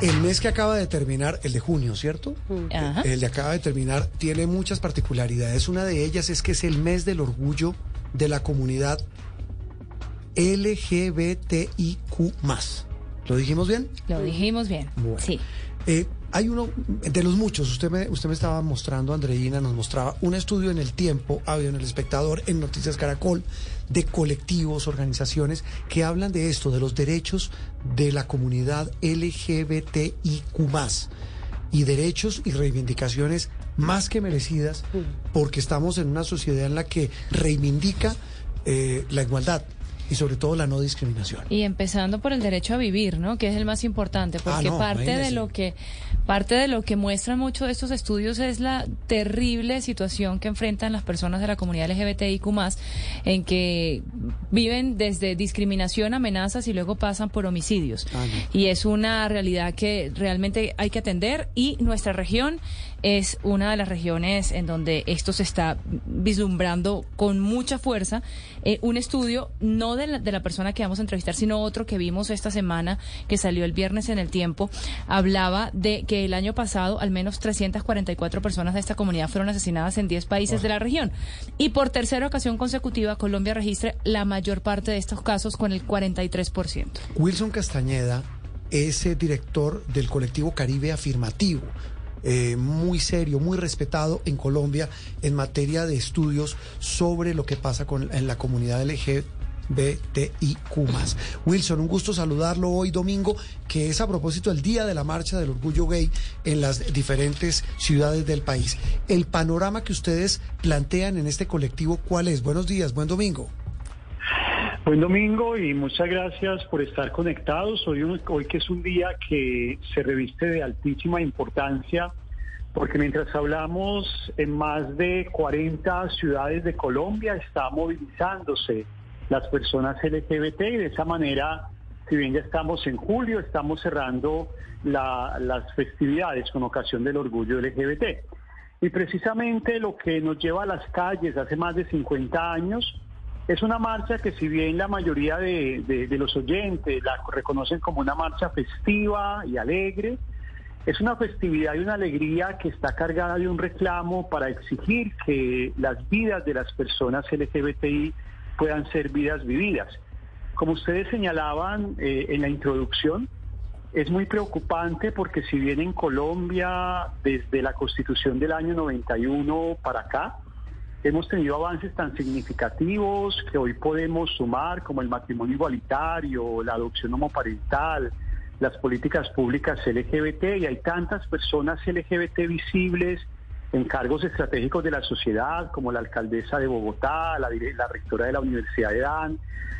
El mes que acaba de terminar, el de junio, ¿cierto? Ajá. El de acaba de terminar tiene muchas particularidades. Una de ellas es que es el mes del orgullo de la comunidad LGBTIQ. ¿Lo dijimos bien? Lo dijimos bien. Bueno. Sí. Eh, hay uno de los muchos, usted me, usted me estaba mostrando, Andreina, nos mostraba un estudio en el tiempo, ha habido en el espectador, en Noticias Caracol, de colectivos, organizaciones que hablan de esto, de los derechos de la comunidad LGBTIQ y derechos y reivindicaciones más que merecidas porque estamos en una sociedad en la que reivindica eh, la igualdad y sobre todo la no discriminación. Y empezando por el derecho a vivir, ¿no? Que es el más importante, porque Ah, no, parte de lo que parte de lo que muestran mucho de estos estudios es la terrible situación que enfrentan las personas de la comunidad LGBTIQ+, en que viven desde discriminación, amenazas y luego pasan por homicidios. Ah, no. Y es una realidad que realmente hay que atender y nuestra región es una de las regiones en donde esto se está vislumbrando con mucha fuerza. Eh, un estudio, no de la, de la persona que vamos a entrevistar, sino otro que vimos esta semana, que salió el viernes en el tiempo, hablaba de que el año pasado al menos 344 personas de esta comunidad fueron asesinadas en 10 países de la región. Y por tercera ocasión consecutiva, Colombia registra la mayor parte de estos casos con el 43%. Wilson Castañeda es eh, director del colectivo Caribe Afirmativo, eh, muy serio, muy respetado en Colombia en materia de estudios sobre lo que pasa con, en la comunidad LGBTIQ. Wilson, un gusto saludarlo hoy domingo, que es a propósito del Día de la Marcha del Orgullo Gay en las diferentes ciudades del país. El panorama que ustedes plantean en este colectivo, ¿cuál es? Buenos días, buen domingo. Buen domingo y muchas gracias por estar conectados. Hoy, hoy que es un día que se reviste de altísima importancia, porque mientras hablamos en más de 40 ciudades de Colombia está movilizándose las personas LGBT y de esa manera, si bien ya estamos en julio, estamos cerrando la- las festividades con ocasión del orgullo LGBT. Y precisamente lo que nos lleva a las calles hace más de 50 años es una marcha que si bien la mayoría de, de- los oyentes la reconocen como una marcha festiva y alegre, es una festividad y una alegría que está cargada de un reclamo para exigir que las vidas de las personas LGBTI puedan ser vidas vividas. Como ustedes señalaban eh, en la introducción, es muy preocupante porque si bien en Colombia, desde la constitución del año 91 para acá, hemos tenido avances tan significativos que hoy podemos sumar, como el matrimonio igualitario, la adopción homoparental, las políticas públicas LGBT, y hay tantas personas LGBT visibles en cargos estratégicos de la sociedad, como la alcaldesa de Bogotá, la, la rectora de la Universidad de Dan,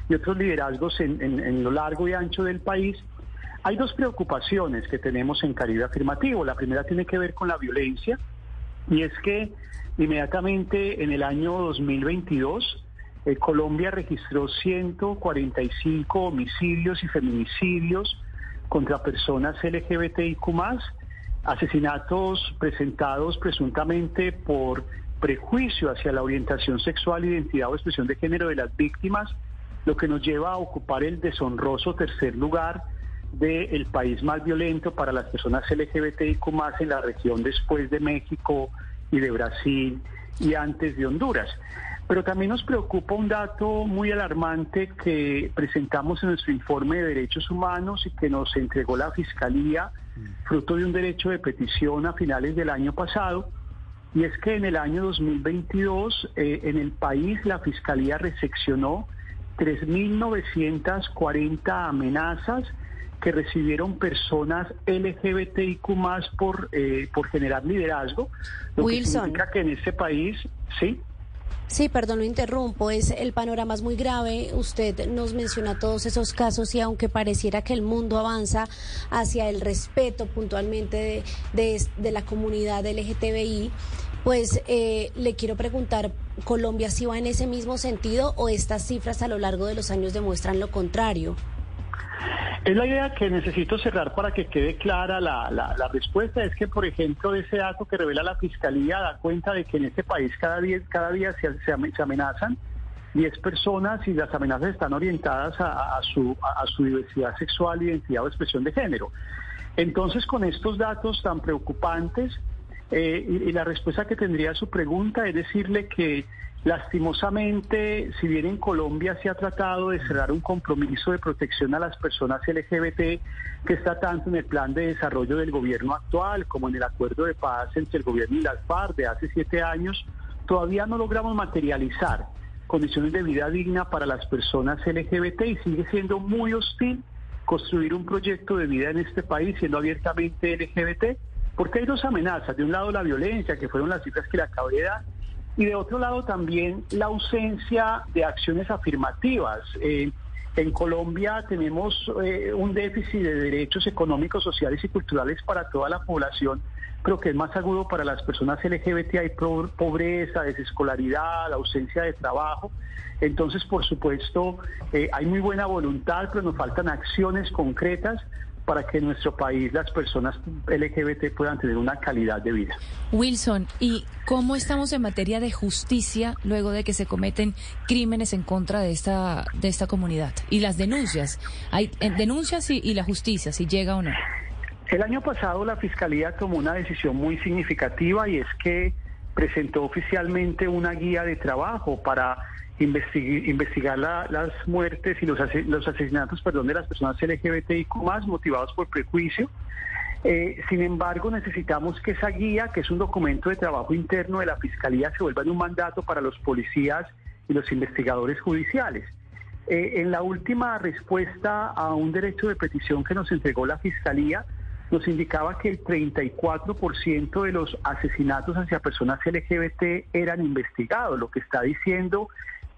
y otros liderazgos en lo largo y ancho del país, hay dos preocupaciones que tenemos en Caribe Afirmativo. La primera tiene que ver con la violencia y es que inmediatamente en el año 2022 eh, Colombia registró 145 homicidios y feminicidios contra personas LGBTIQ+, asesinatos presentados presuntamente por prejuicio hacia la orientación sexual, identidad o expresión de género de las víctimas, lo que nos lleva a ocupar el deshonroso tercer lugar del país más violento para las personas LGBTIQ más en la región después de México y de Brasil y antes de Honduras. Pero también nos preocupa un dato muy alarmante que presentamos en nuestro informe de derechos humanos y que nos entregó la Fiscalía, fruto de un derecho de petición a finales del año pasado, y es que en el año 2022 eh, en el país la Fiscalía recepcionó 3.940 amenazas que recibieron personas LGBTIQ más por, eh, por generar liderazgo, lo que Wilson. significa que en este país, sí, Sí, perdón, lo interrumpo. Es el panorama es muy grave. Usted nos menciona todos esos casos y aunque pareciera que el mundo avanza hacia el respeto puntualmente de, de, la comunidad LGTBI, pues eh, le quiero preguntar, ¿Colombia sí va en ese mismo sentido o estas cifras a lo largo de los años demuestran lo contrario? Es la idea que necesito cerrar para que quede clara la, la, la respuesta. Es que, por ejemplo, ese dato que revela la Fiscalía da cuenta de que en este país cada día, cada día se, se, ame- se amenazan 10 personas y las amenazas están orientadas a, su, a su diversidad sexual, identidad o expresión de género. Entonces, con estos datos tan preocupantes, eh, y, la respuesta que tendría a su pregunta es decirle que lastimosamente, si bien en Colombia se ha tratado de cerrar un compromiso de protección a las personas LGBT que está tanto en el plan de desarrollo del gobierno actual como en el acuerdo de paz entre el gobierno y las FARC de hace siete años, todavía no logramos materializar condiciones de vida digna para las personas LGBT y sigue siendo muy hostil construir un proyecto de vida en este país siendo abiertamente LGBT porque hay dos amenazas. De un lado la violencia, que fueron las cifras que le acabé y de otro lado también la ausencia de acciones afirmativas. Eh, en Colombia tenemos eh, un déficit de derechos económicos, sociales y culturales para toda la población, pero que es más agudo para las personas LGBT. Hay pobreza, desescolaridad, ausencia de trabajo. Entonces, por supuesto, eh, hay muy buena voluntad, pero nos faltan acciones concretas para que en nuestro país las personas LGBT puedan tener una calidad de vida. Wilson, ¿y cómo estamos en materia de justicia luego de que se cometen crímenes en contra de esta, de esta comunidad? Y las denuncias, hay eh, denuncias y, y la justicia, si llega o no. El año pasado la Fiscalía tomó una decisión muy significativa y es que presentó oficialmente una guía de trabajo para investigar las muertes y los, los asesinatos perdón, de las personas LGBTIQ más motivados por prejuicio. Eh, sin embargo, necesitamos que esa guía, que es un documento de trabajo interno de la Fiscalía, se vuelva en un mandato para los policías y los investigadores judiciales. Eh, en la última respuesta a un derecho de petición que nos entregó la Fiscalía, nos indicaba que el 34% de los asesinatos hacia personas LGBT eran investigados, lo que está diciendo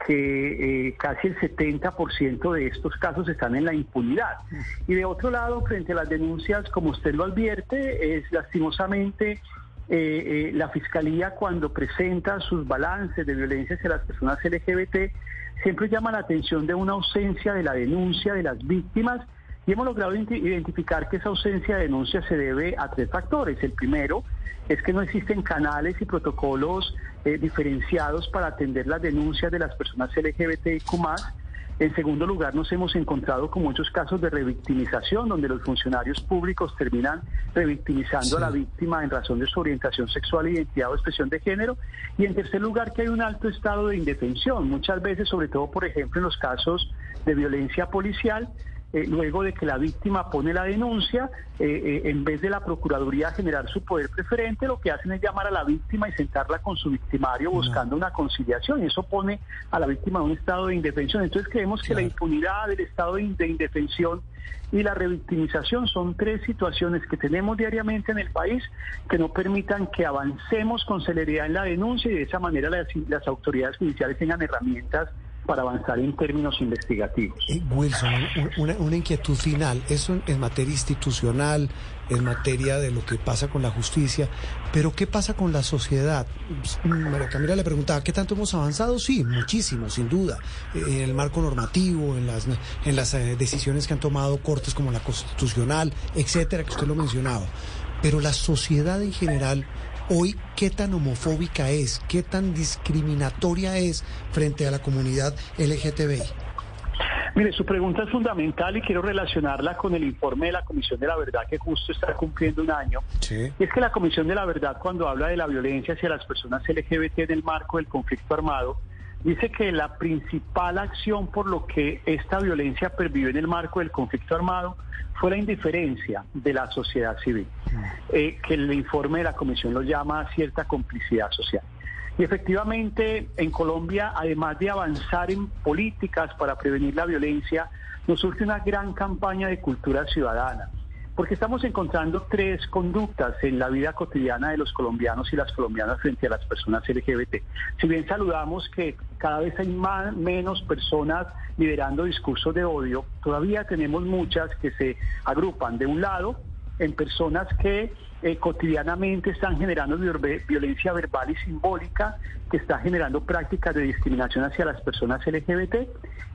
que eh, casi el 70% de estos casos están en la impunidad. Y de otro lado, frente a las denuncias, como usted lo advierte, es lastimosamente eh, eh, la Fiscalía cuando presenta sus balances de violencia hacia las personas LGBT, siempre llama la atención de una ausencia de la denuncia de las víctimas y hemos logrado identificar que esa ausencia de denuncia se debe a tres factores. El primero es que no existen canales y protocolos eh, diferenciados para atender las denuncias de las personas LGBTIQ en segundo lugar, nos hemos encontrado con muchos casos de revictimización, donde los funcionarios públicos terminan revictimizando a la víctima en razón de su orientación sexual, identidad o expresión de género. Y en tercer lugar, que hay un alto estado de indefensión. Muchas veces, sobre todo, por ejemplo, en los casos de violencia policial, eh, luego de que la víctima pone la denuncia, eh, eh, en vez de la Procuraduría generar su poder preferente, lo que hacen es llamar a la víctima y sentarla con su victimario buscando una conciliación. Y eso pone a la víctima en un estado de indefensión. Entonces creemos que la impunidad del estado de, indefensión y la revictimización son tres situaciones que tenemos diariamente en el país que no permitan que avancemos con celeridad en la denuncia y de esa manera las autoridades judiciales tengan herramientas para avanzar en términos investigativos. Eh, Wilson, una, inquietud final, eso en materia institucional, en materia de lo que pasa con la justicia, pero ¿qué pasa con la sociedad? María Camila le preguntaba, ¿qué tanto hemos avanzado? Sí, muchísimo, sin duda, en el marco normativo, en las, en las eh, decisiones que han tomado cortes como la constitucional, etcétera, que usted lo mencionaba. Pero la sociedad en general hoy qué tan homofóbica es, qué tan discriminatoria es frente a la comunidad LGTBI. Mire, su pregunta es fundamental y quiero relacionarla con el informe de la Comisión de la Verdad que justo está cumpliendo un año. Y es que la Comisión de la Verdad cuando habla de la violencia hacia las personas LGBT en el marco del conflicto armado, dice que la principal acción por lo que esta violencia pervive en el marco del conflicto armado fue la indiferencia de la sociedad civil, eh, que el informe de la Comisión lo llama cierta complicidad social. Y efectivamente, en Colombia, además de avanzar en políticas para prevenir la violencia, nos surge una gran campaña de cultura ciudadana porque estamos encontrando tres conductas en la vida cotidiana de los colombianos y las colombianas frente a las personas LGBT. Si bien saludamos que cada vez hay más, menos personas liderando discursos de odio, todavía tenemos muchas que se agrupan de un lado en personas que eh, cotidianamente están generando violencia verbal y simbólica, que está generando prácticas de discriminación hacia las personas LGBT.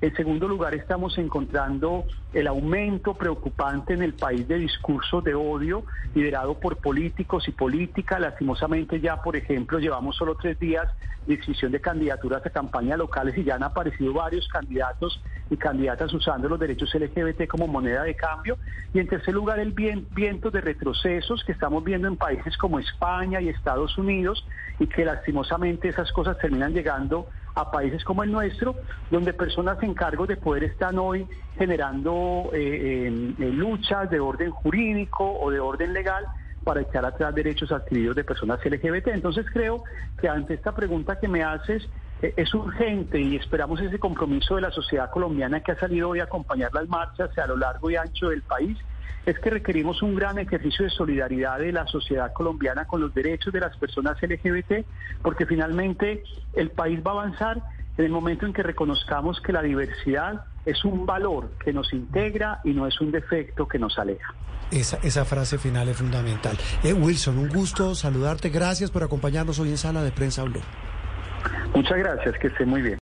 En segundo lugar, estamos encontrando el aumento preocupante en el país de discursos de odio liderado por políticos y políticas. Lastimosamente ya, por ejemplo, llevamos solo tres días de inscripción de candidaturas a campañas locales y ya han aparecido varios candidatos y candidatas usando los derechos LGBT como moneda de cambio. Y en tercer lugar, el viento de retrocesos que estamos viendo en países como España y Estados Unidos y que lastimosamente esas cosas terminan llegando a países como el nuestro, donde personas en cargo de poder están hoy generando eh, luchas de orden jurídico o de orden legal para echar atrás derechos adquiridos de personas LGBT. Entonces creo que ante esta pregunta que me haces, es urgente y esperamos ese compromiso de la sociedad colombiana que ha salido hoy a acompañar las marchas a lo largo y ancho del país es que requerimos un gran ejercicio de solidaridad de la sociedad colombiana con los derechos de las personas LGBT, porque finalmente el país va a avanzar en el momento en que reconozcamos que la diversidad es un valor que nos integra y no es un defecto que nos aleja. Esa, esa frase final es fundamental. Eh, Wilson, un gusto saludarte. Gracias por acompañarnos hoy en Sala de Prensa Blue. Muchas gracias, que esté muy bien.